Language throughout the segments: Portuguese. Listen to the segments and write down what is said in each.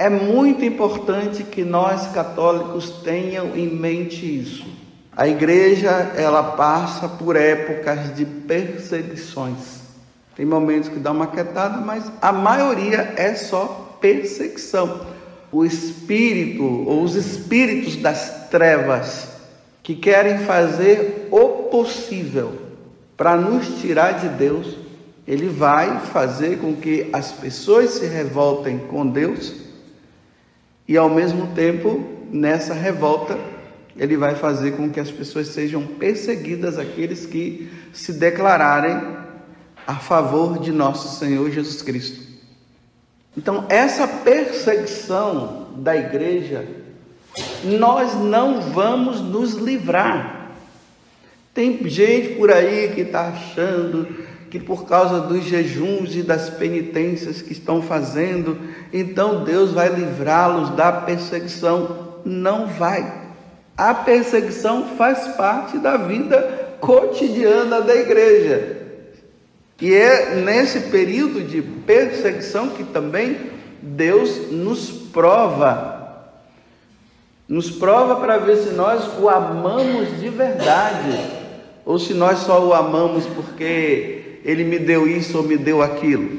É muito importante que nós católicos tenham em mente isso. A igreja, ela passa por épocas de perseguições. Tem momentos que dá uma quietada, mas a maioria é só perseguição. O espírito ou os espíritos das trevas que querem fazer o possível para nos tirar de Deus, ele vai fazer com que as pessoas se revoltem com Deus e ao mesmo tempo, nessa revolta, ele vai fazer com que as pessoas sejam perseguidas, aqueles que se declararem a favor de nosso Senhor Jesus Cristo. Então, essa perseguição da igreja, nós não vamos nos livrar. Tem gente por aí que está achando que por causa dos jejuns e das penitências que estão fazendo, então Deus vai livrá-los da perseguição. Não vai. A perseguição faz parte da vida cotidiana da igreja. E é nesse período de perseguição que também Deus nos prova. Nos prova para ver se nós o amamos de verdade ou se nós só o amamos porque ele me deu isso ou me deu aquilo.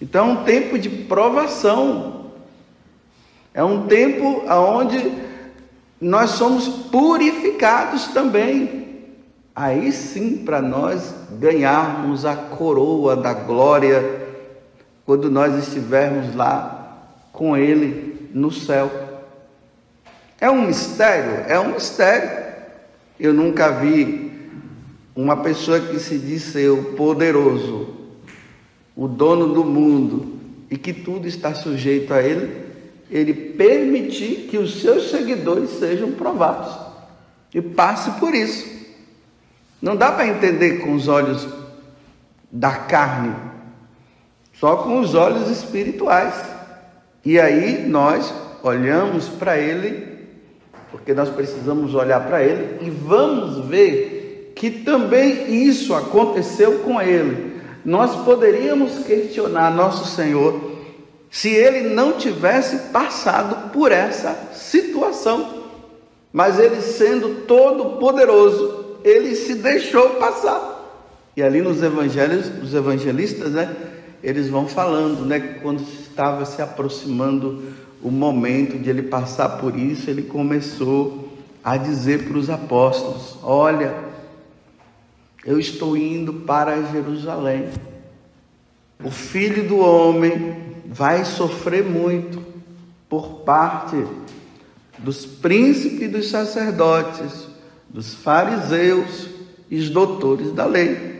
Então é um tempo de provação. É um tempo onde nós somos purificados também. Aí sim, para nós ganharmos a coroa da glória, quando nós estivermos lá com Ele no céu. É um mistério? É um mistério. Eu nunca vi uma pessoa que se diz ser o poderoso, o dono do mundo e que tudo está sujeito a ele, ele permitir que os seus seguidores sejam provados e passe por isso. Não dá para entender com os olhos da carne, só com os olhos espirituais. E aí nós olhamos para ele, porque nós precisamos olhar para ele e vamos ver que também isso aconteceu com ele. Nós poderíamos questionar nosso Senhor se ele não tivesse passado por essa situação. Mas ele sendo todo poderoso, ele se deixou passar. E ali nos evangelhos, os evangelistas, né, eles vão falando, né, que quando estava se aproximando o momento de ele passar por isso, ele começou a dizer para os apóstolos: Olha, eu estou indo para Jerusalém. O filho do homem vai sofrer muito por parte dos príncipes dos sacerdotes, dos fariseus e os doutores da lei.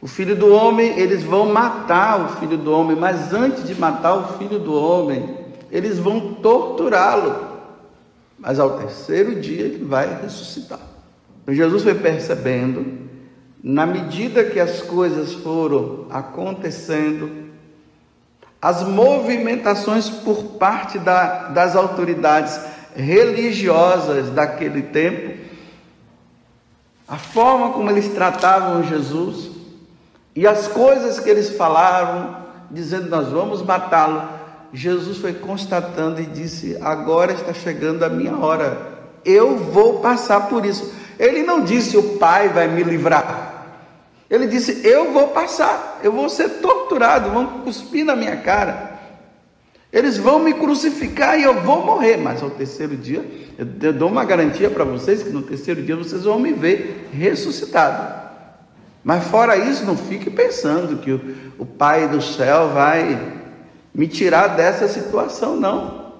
O filho do homem, eles vão matar o filho do homem, mas antes de matar o filho do homem, eles vão torturá-lo. Mas ao terceiro dia ele vai ressuscitar. Então Jesus foi percebendo na medida que as coisas foram acontecendo, as movimentações por parte da, das autoridades religiosas daquele tempo, a forma como eles tratavam Jesus e as coisas que eles falavam, dizendo nós vamos matá-lo, Jesus foi constatando e disse: agora está chegando a minha hora, eu vou passar por isso. Ele não disse o Pai vai me livrar. Ele disse: Eu vou passar, eu vou ser torturado, vão cuspir na minha cara. Eles vão me crucificar e eu vou morrer, mas ao terceiro dia, eu dou uma garantia para vocês que no terceiro dia vocês vão me ver ressuscitado. Mas fora isso, não fique pensando que o, o Pai do céu vai me tirar dessa situação, não.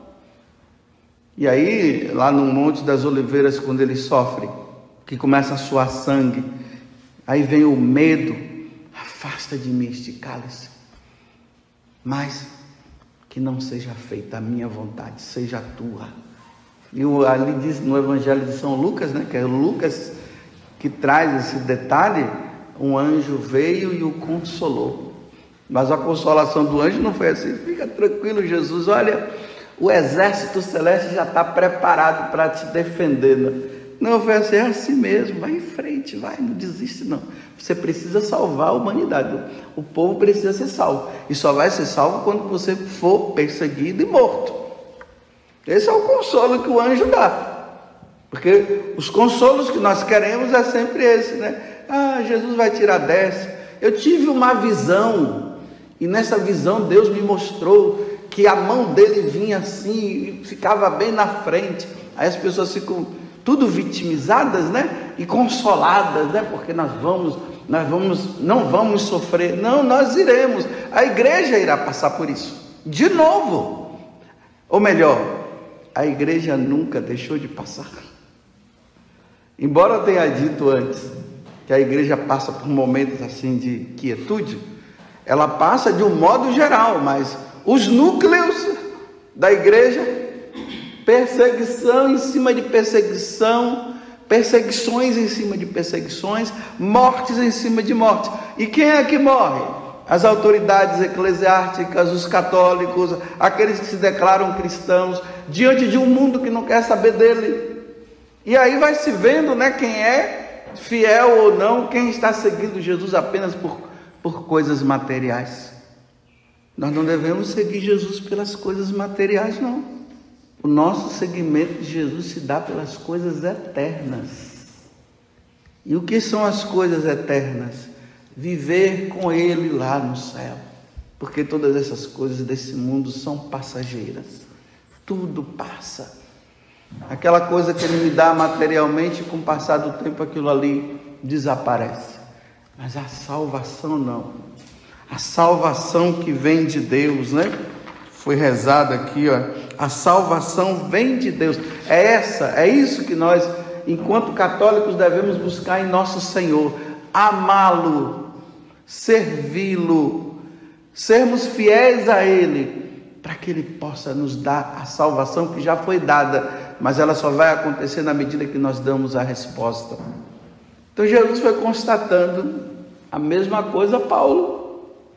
E aí, lá no Monte das Oliveiras, quando ele sofre, que começa a suar sangue, Aí vem o medo, afasta de mim este cálice, mas que não seja feita a minha vontade, seja a tua. E ali diz no Evangelho de São Lucas, né, que é Lucas que traz esse detalhe, um anjo veio e o consolou. Mas a consolação do anjo não foi assim, fica tranquilo, Jesus, olha, o exército celeste já está preparado para te defender. Né? Não, foi assim, é assim mesmo, vai em frente, vai, não desiste não. Você precisa salvar a humanidade. O povo precisa ser salvo. E só vai ser salvo quando você for perseguido e morto. Esse é o consolo que o anjo dá. Porque os consolos que nós queremos é sempre esse, né? Ah, Jesus vai tirar dessa. Eu tive uma visão, e nessa visão Deus me mostrou que a mão dele vinha assim e ficava bem na frente. Aí as pessoas ficam tudo vitimizadas, né? E consoladas, né? Porque nós vamos, nós vamos, não vamos sofrer. Não, nós iremos. A igreja irá passar por isso. De novo. Ou melhor, a igreja nunca deixou de passar. Embora eu tenha dito antes que a igreja passa por momentos assim de quietude, ela passa de um modo geral, mas os núcleos da igreja perseguição em cima de perseguição, perseguições em cima de perseguições, mortes em cima de mortes. E quem é que morre? As autoridades eclesiásticas, os católicos, aqueles que se declaram cristãos, diante de um mundo que não quer saber dele. E aí vai se vendo, né, quem é fiel ou não, quem está seguindo Jesus apenas por, por coisas materiais. Nós não devemos seguir Jesus pelas coisas materiais, não. O nosso seguimento de Jesus se dá pelas coisas eternas. E o que são as coisas eternas? Viver com Ele lá no céu. Porque todas essas coisas desse mundo são passageiras. Tudo passa. Aquela coisa que Ele me dá materialmente, com o passar do tempo, aquilo ali desaparece. Mas a salvação não. A salvação que vem de Deus, né? Foi rezado aqui, ó a salvação vem de Deus. É essa, é isso que nós, enquanto católicos, devemos buscar em nosso Senhor: amá-lo, servi-lo, sermos fiéis a Ele, para que Ele possa nos dar a salvação que já foi dada, mas ela só vai acontecer na medida que nós damos a resposta. Então Jesus foi constatando a mesma coisa, Paulo.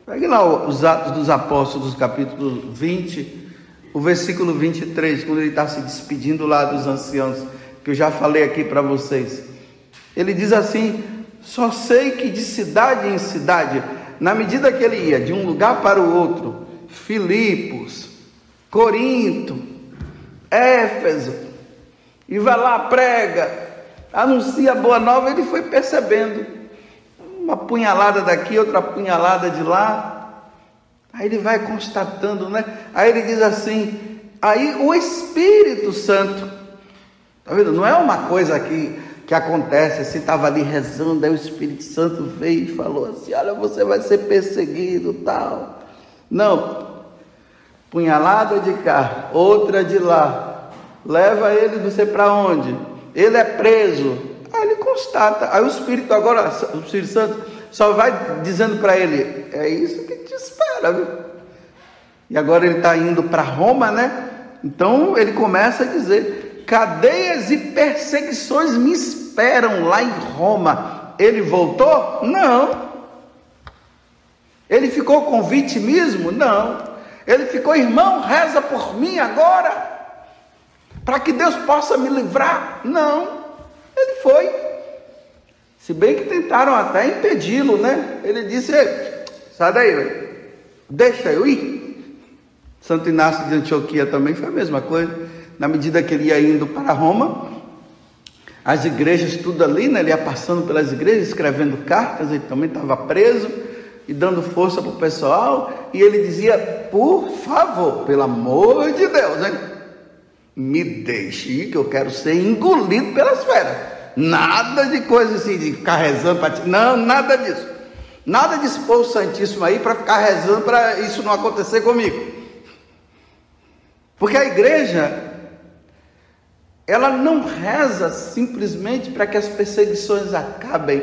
Pegue lá os Atos dos Apóstolos, capítulo 20 o versículo 23, quando ele está se despedindo lá dos anciãos, que eu já falei aqui para vocês. Ele diz assim: Só sei que de cidade em cidade, na medida que ele ia de um lugar para o outro, Filipos, Corinto, Éfeso, e vai lá, prega, anuncia a boa nova, ele foi percebendo uma punhalada daqui, outra punhalada de lá, Aí ele vai constatando, né? Aí ele diz assim: aí o Espírito Santo, tá vendo? Não é uma coisa que, que acontece assim, estava ali rezando, aí o Espírito Santo veio e falou assim: olha, você vai ser perseguido, tal. Não, punhalada de cá, outra de lá, leva ele sei para onde, ele é preso. Constata, aí o Espírito agora, o Espírito Santo só vai dizendo para ele: é isso que te espera, viu? E agora ele está indo para Roma, né? Então ele começa a dizer: cadeias e perseguições me esperam lá em Roma. Ele voltou? Não. Ele ficou com vitimismo? Não. Ele ficou, irmão, reza por mim agora, para que Deus possa me livrar? Não. Ele foi. Se bem que tentaram até impedi-lo, né? Ele disse: sai daí, deixa eu ir. Santo Inácio de Antioquia também foi a mesma coisa. Na medida que ele ia indo para Roma, as igrejas, tudo ali, né? Ele ia passando pelas igrejas, escrevendo cartas, ele também estava preso e dando força para o pessoal. E ele dizia: por favor, pelo amor de Deus, hein? me deixe ir, que eu quero ser engolido pelas feras. Nada de coisa assim, de ficar rezando para ti. Não, nada disso. Nada de expor o Santíssimo aí para ficar rezando para isso não acontecer comigo. Porque a igreja, ela não reza simplesmente para que as perseguições acabem,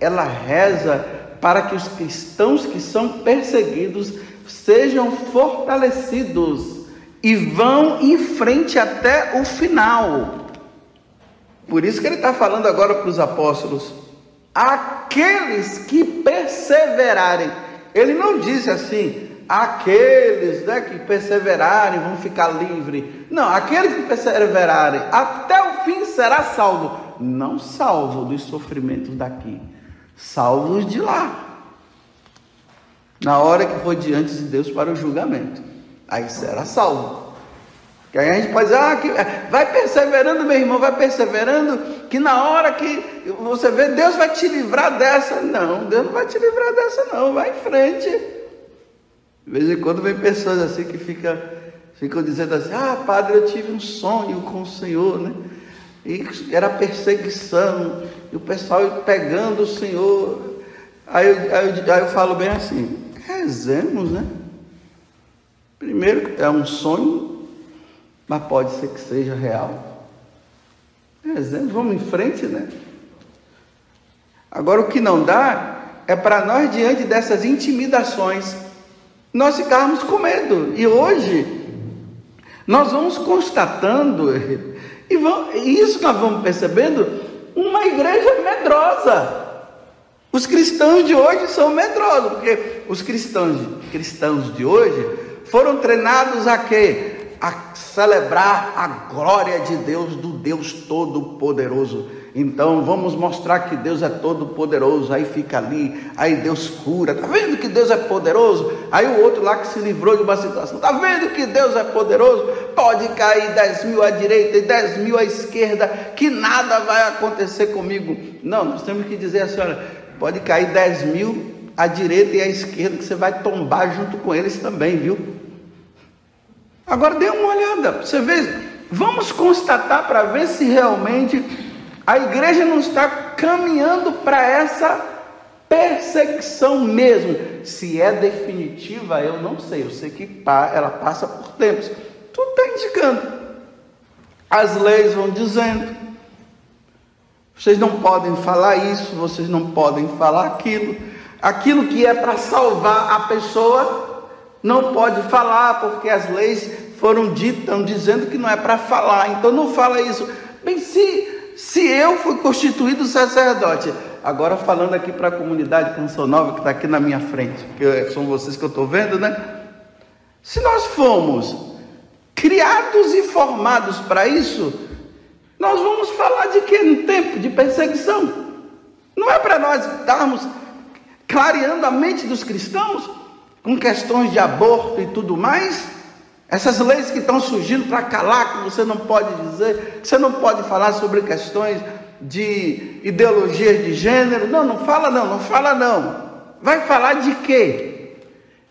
ela reza para que os cristãos que são perseguidos sejam fortalecidos e vão em frente até o final. Por isso que ele está falando agora para os apóstolos: aqueles que perseverarem. Ele não disse assim, aqueles né, que perseverarem vão ficar livres. Não, aqueles que perseverarem até o fim será salvo. não salvo dos sofrimentos daqui, salvos de lá. Na hora que for diante de Deus para o julgamento, aí será salvo. Que aí a gente pode dizer, ah, que, é, vai perseverando, meu irmão, vai perseverando, que na hora que você vê, Deus vai te livrar dessa. Não, Deus não vai te livrar dessa, não, vai em frente. De vez em quando vem pessoas assim que fica, ficam dizendo assim, ah, padre, eu tive um sonho com o Senhor, né? E era perseguição, e o pessoal pegando o Senhor. Aí, aí, aí eu falo bem assim, rezemos, né? Primeiro, é um sonho, mas pode ser que seja real. Rezemos, vamos em frente, né? Agora, o que não dá é para nós, diante dessas intimidações, nós ficarmos com medo. E hoje, nós vamos constatando, e, vamos, e isso nós vamos percebendo, uma igreja medrosa. Os cristãos de hoje são medrosos, porque os cristãos, cristãos de hoje foram treinados a quê? A celebrar a glória de Deus, do Deus Todo-Poderoso. Então vamos mostrar que Deus é todo poderoso. Aí fica ali, aí Deus cura. Tá vendo que Deus é poderoso? Aí o outro lá que se livrou de uma situação. Tá vendo que Deus é poderoso? Pode cair 10 mil à direita e 10 mil à esquerda, que nada vai acontecer comigo. Não, nós temos que dizer assim: olha, Pode cair 10 mil à direita e à esquerda, que você vai tombar junto com eles também, viu? Agora dê uma olhada, você vê, vamos constatar para ver se realmente a igreja não está caminhando para essa perseguição mesmo. Se é definitiva, eu não sei. Eu sei que ela passa por tempos. Tudo está indicando. As leis vão dizendo. Vocês não podem falar isso, vocês não podem falar aquilo. Aquilo que é para salvar a pessoa, não pode falar, porque as leis foram ditas, dizendo que não é para falar. Então não fala isso. Bem, se, se eu fui constituído sacerdote, agora falando aqui para a comunidade Canção Nova que está aqui na minha frente, que são vocês que eu estou vendo, né? Se nós fomos criados e formados para isso, nós vamos falar de que no tempo de perseguição? Não é para nós estarmos clareando a mente dos cristãos com questões de aborto e tudo mais? Essas leis que estão surgindo para calar, que você não pode dizer, que você não pode falar sobre questões de ideologia de gênero. Não, não fala não, não fala não. Vai falar de quê?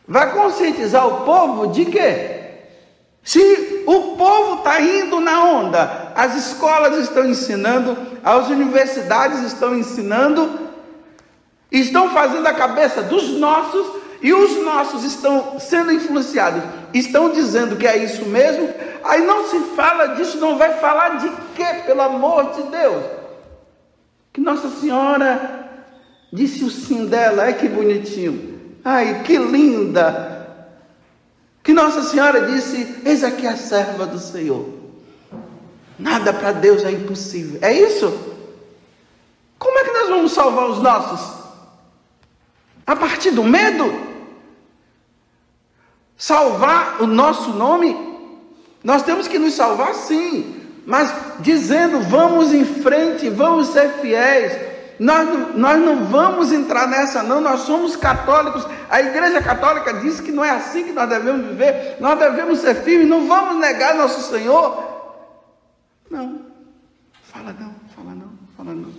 Vai conscientizar o povo de quê? Se o povo está indo na onda, as escolas estão ensinando, as universidades estão ensinando, estão fazendo a cabeça dos nossos e os nossos estão sendo influenciados, estão dizendo que é isso mesmo, aí não se fala disso, não vai falar de quê, pelo amor de Deus? Que Nossa Senhora disse o sim dela, ai que bonitinho, ai que linda, que Nossa Senhora disse: Eis aqui a serva do Senhor. Nada para Deus é impossível. É isso? Como é que nós vamos salvar os nossos? A partir do medo? Salvar o nosso nome? Nós temos que nos salvar sim, mas dizendo: vamos em frente, vamos ser fiéis, nós, nós não vamos entrar nessa, não. Nós somos católicos. A Igreja Católica diz que não é assim que nós devemos viver. Nós devemos ser firmes. Não vamos negar nosso Senhor. Não. Fala não, fala não, fala não.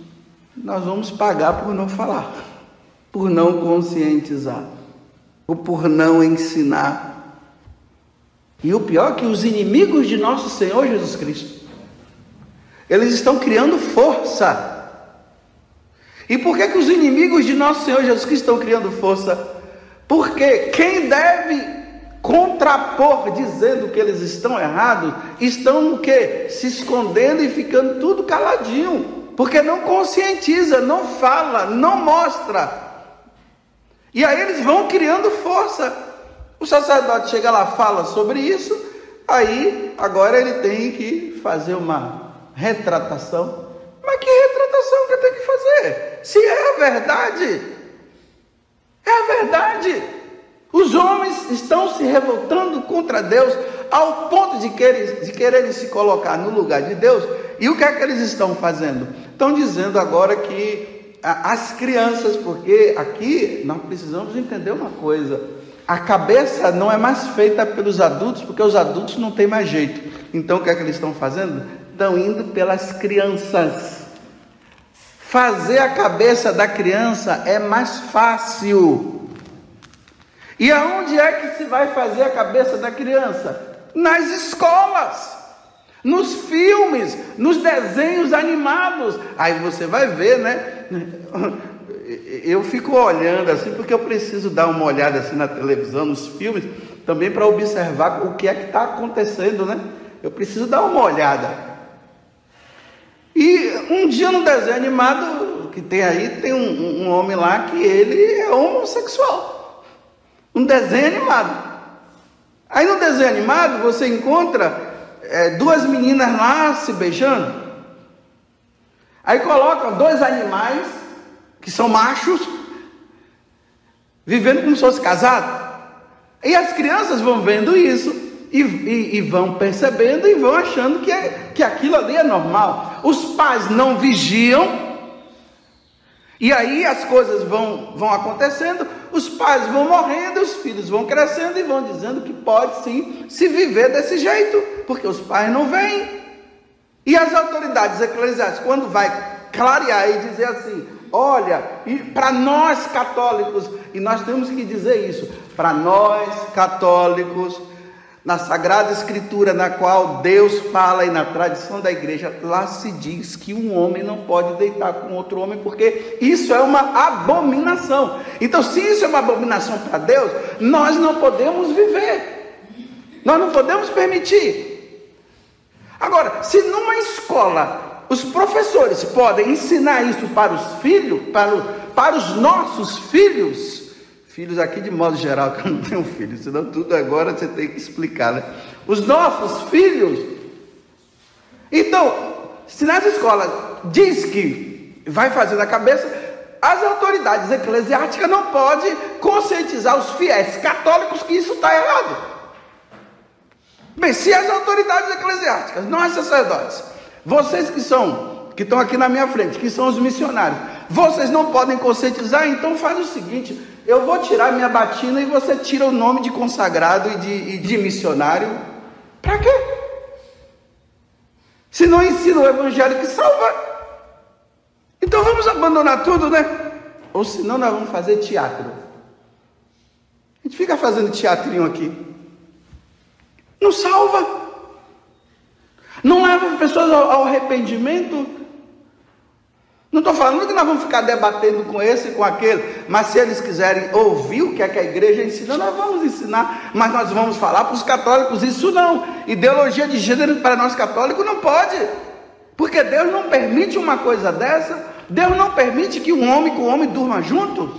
Nós vamos pagar por não falar, por não conscientizar, ou por não ensinar. E o pior é que os inimigos de nosso Senhor Jesus Cristo, eles estão criando força e por que, que os inimigos de nosso Senhor Jesus Cristo estão criando força? Porque quem deve contrapor dizendo que eles estão errados, estão o quê? Se escondendo e ficando tudo caladinho, porque não conscientiza, não fala, não mostra. E aí eles vão criando força. O sacerdote chega lá, fala sobre isso, aí agora ele tem que fazer uma retratação mas que retratação que eu tenho que fazer? Se é a verdade, é a verdade. Os homens estão se revoltando contra Deus ao ponto de querer, de quererem se colocar no lugar de Deus. E o que é que eles estão fazendo? estão dizendo agora que as crianças, porque aqui nós precisamos entender uma coisa: a cabeça não é mais feita pelos adultos, porque os adultos não têm mais jeito. Então o que é que eles estão fazendo? Estão indo pelas crianças. Fazer a cabeça da criança é mais fácil. E aonde é que se vai fazer a cabeça da criança? Nas escolas, nos filmes, nos desenhos animados. Aí você vai ver, né? Eu fico olhando assim, porque eu preciso dar uma olhada assim na televisão, nos filmes, também para observar o que é que está acontecendo, né? Eu preciso dar uma olhada. E um dia no desenho animado que tem aí, tem um, um homem lá que ele é homossexual. Um desenho animado. Aí no desenho animado você encontra é, duas meninas lá se beijando. Aí colocam dois animais que são machos vivendo como se fosse casado. E as crianças vão vendo isso e, e, e, vão percebendo e vão achando que, é, que aquilo ali é normal. Os pais não vigiam, e aí as coisas vão, vão acontecendo, os pais vão morrendo, os filhos vão crescendo e vão dizendo que pode sim se viver desse jeito, porque os pais não vêm. E as autoridades eclesiásticas, quando vai clarear e dizer assim, olha, para nós católicos, e nós temos que dizer isso, para nós católicos, na Sagrada Escritura, na qual Deus fala e na tradição da igreja, lá se diz que um homem não pode deitar com outro homem, porque isso é uma abominação. Então, se isso é uma abominação para Deus, nós não podemos viver, nós não podemos permitir. Agora, se numa escola os professores podem ensinar isso para os filhos, para, o, para os nossos filhos, Filhos aqui de modo geral, que eu não tenho filhos, senão tudo agora você tem que explicar, né? Os nossos filhos. Então, se nessa escola diz que vai fazer na cabeça, as autoridades eclesiásticas não podem conscientizar os fiéis católicos que isso está errado. Bem, se as autoridades eclesiásticas, nós sacerdotes, vocês que são, que estão aqui na minha frente, que são os missionários, vocês não podem conscientizar, então faz o seguinte: eu vou tirar minha batina e você tira o nome de consagrado e de, e de missionário. Para quê? Se não ensina o evangelho que salva. Então vamos abandonar tudo, né? Ou senão nós vamos fazer teatro. A gente fica fazendo teatrinho aqui. Não salva. Não leva as pessoas ao, ao arrependimento. Não estou falando que nós vamos ficar debatendo com esse e com aquele, mas se eles quiserem ouvir o que é que a igreja ensina, nós vamos ensinar, mas nós vamos falar para os católicos isso não. Ideologia de gênero para nós católicos não pode, porque Deus não permite uma coisa dessa, Deus não permite que um homem com um homem durma juntos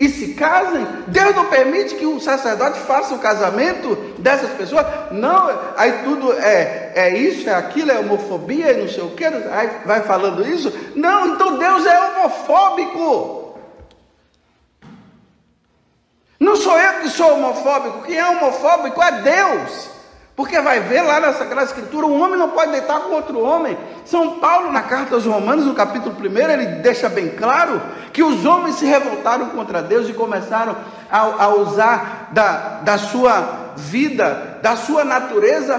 e se casem, Deus não permite que o sacerdote faça o casamento dessas pessoas. Não, aí tudo é, é isso, é aquilo, é homofobia e não sei o que, aí vai falando isso. Não, então Deus é homofóbico. Não sou eu que sou homofóbico, quem é homofóbico é Deus. Porque vai ver lá na Sagrada Escritura, um homem não pode deitar com outro homem. São Paulo, na carta aos Romanos, no capítulo 1, ele deixa bem claro que os homens se revoltaram contra Deus e começaram a, a usar da, da sua vida, da sua natureza,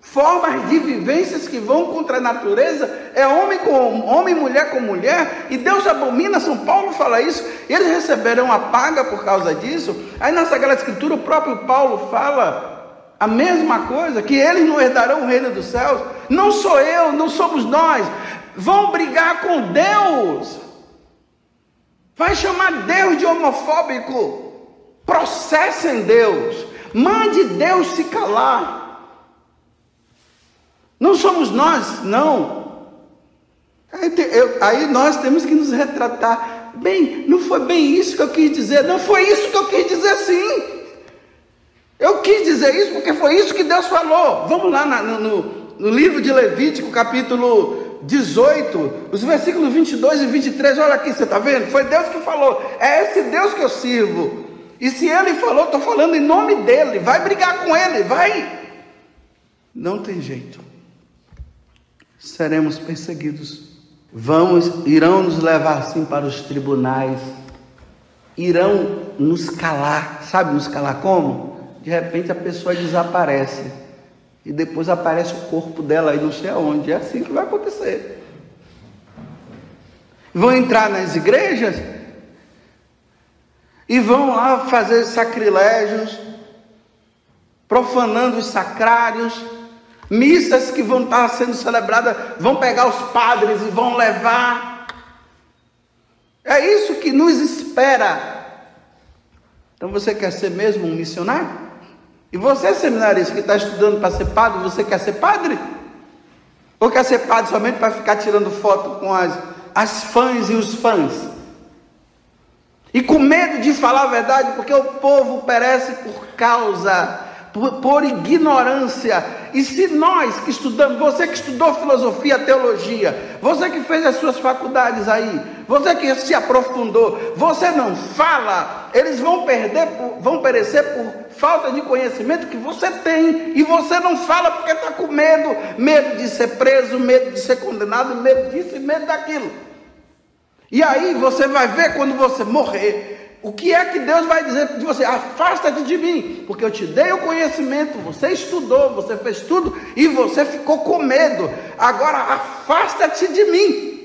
formas de vivências que vão contra a natureza, é homem com homem, mulher com mulher, e Deus abomina, São Paulo fala isso, eles receberão a paga por causa disso. Aí na Sagrada Escritura o próprio Paulo fala a mesma coisa, que eles não herdarão o reino dos céus. Não sou eu, não somos nós. Vão brigar com Deus. Vai chamar Deus de homofóbico. Processem Deus. Mande Deus se calar. Não somos nós, não. Aí, eu, aí nós temos que nos retratar. Bem, não foi bem isso que eu quis dizer. Não foi isso que eu quis dizer sim. Eu quis dizer isso porque foi isso que Deus falou. Vamos lá no, no, no livro de Levítico, capítulo 18, os versículos 22 e 23. Olha aqui, você está vendo? Foi Deus que falou. É esse Deus que eu sirvo. E se ele falou, estou falando em nome dele. Vai brigar com ele, vai. Não tem jeito. Seremos perseguidos. vamos, irão nos levar assim para os tribunais, irão nos calar, sabe nos calar como? De repente a pessoa desaparece e depois aparece o corpo dela aí não sei aonde, é assim que vai acontecer. Vão entrar nas igrejas e vão lá fazer sacrilégios, profanando os sacrários, missas que vão estar sendo celebradas, vão pegar os padres e vão levar. É isso que nos espera. Então você quer ser mesmo um missionário? E você, seminarista que está estudando para ser padre, você quer ser padre? Ou quer ser padre somente para ficar tirando foto com as, as fãs e os fãs? E com medo de falar a verdade, porque o povo perece por causa por, por ignorância. E se nós que estudamos, você que estudou filosofia, teologia, você que fez as suas faculdades aí, você que se aprofundou, você não fala, eles vão perder, vão perecer por falta de conhecimento que você tem, e você não fala porque está com medo, medo de ser preso, medo de ser condenado, medo disso e medo daquilo. E aí você vai ver quando você morrer, o que é que Deus vai dizer de você? Afasta-te de mim, porque eu te dei o conhecimento, você estudou, você fez tudo e você ficou com medo. Agora afasta-te de mim.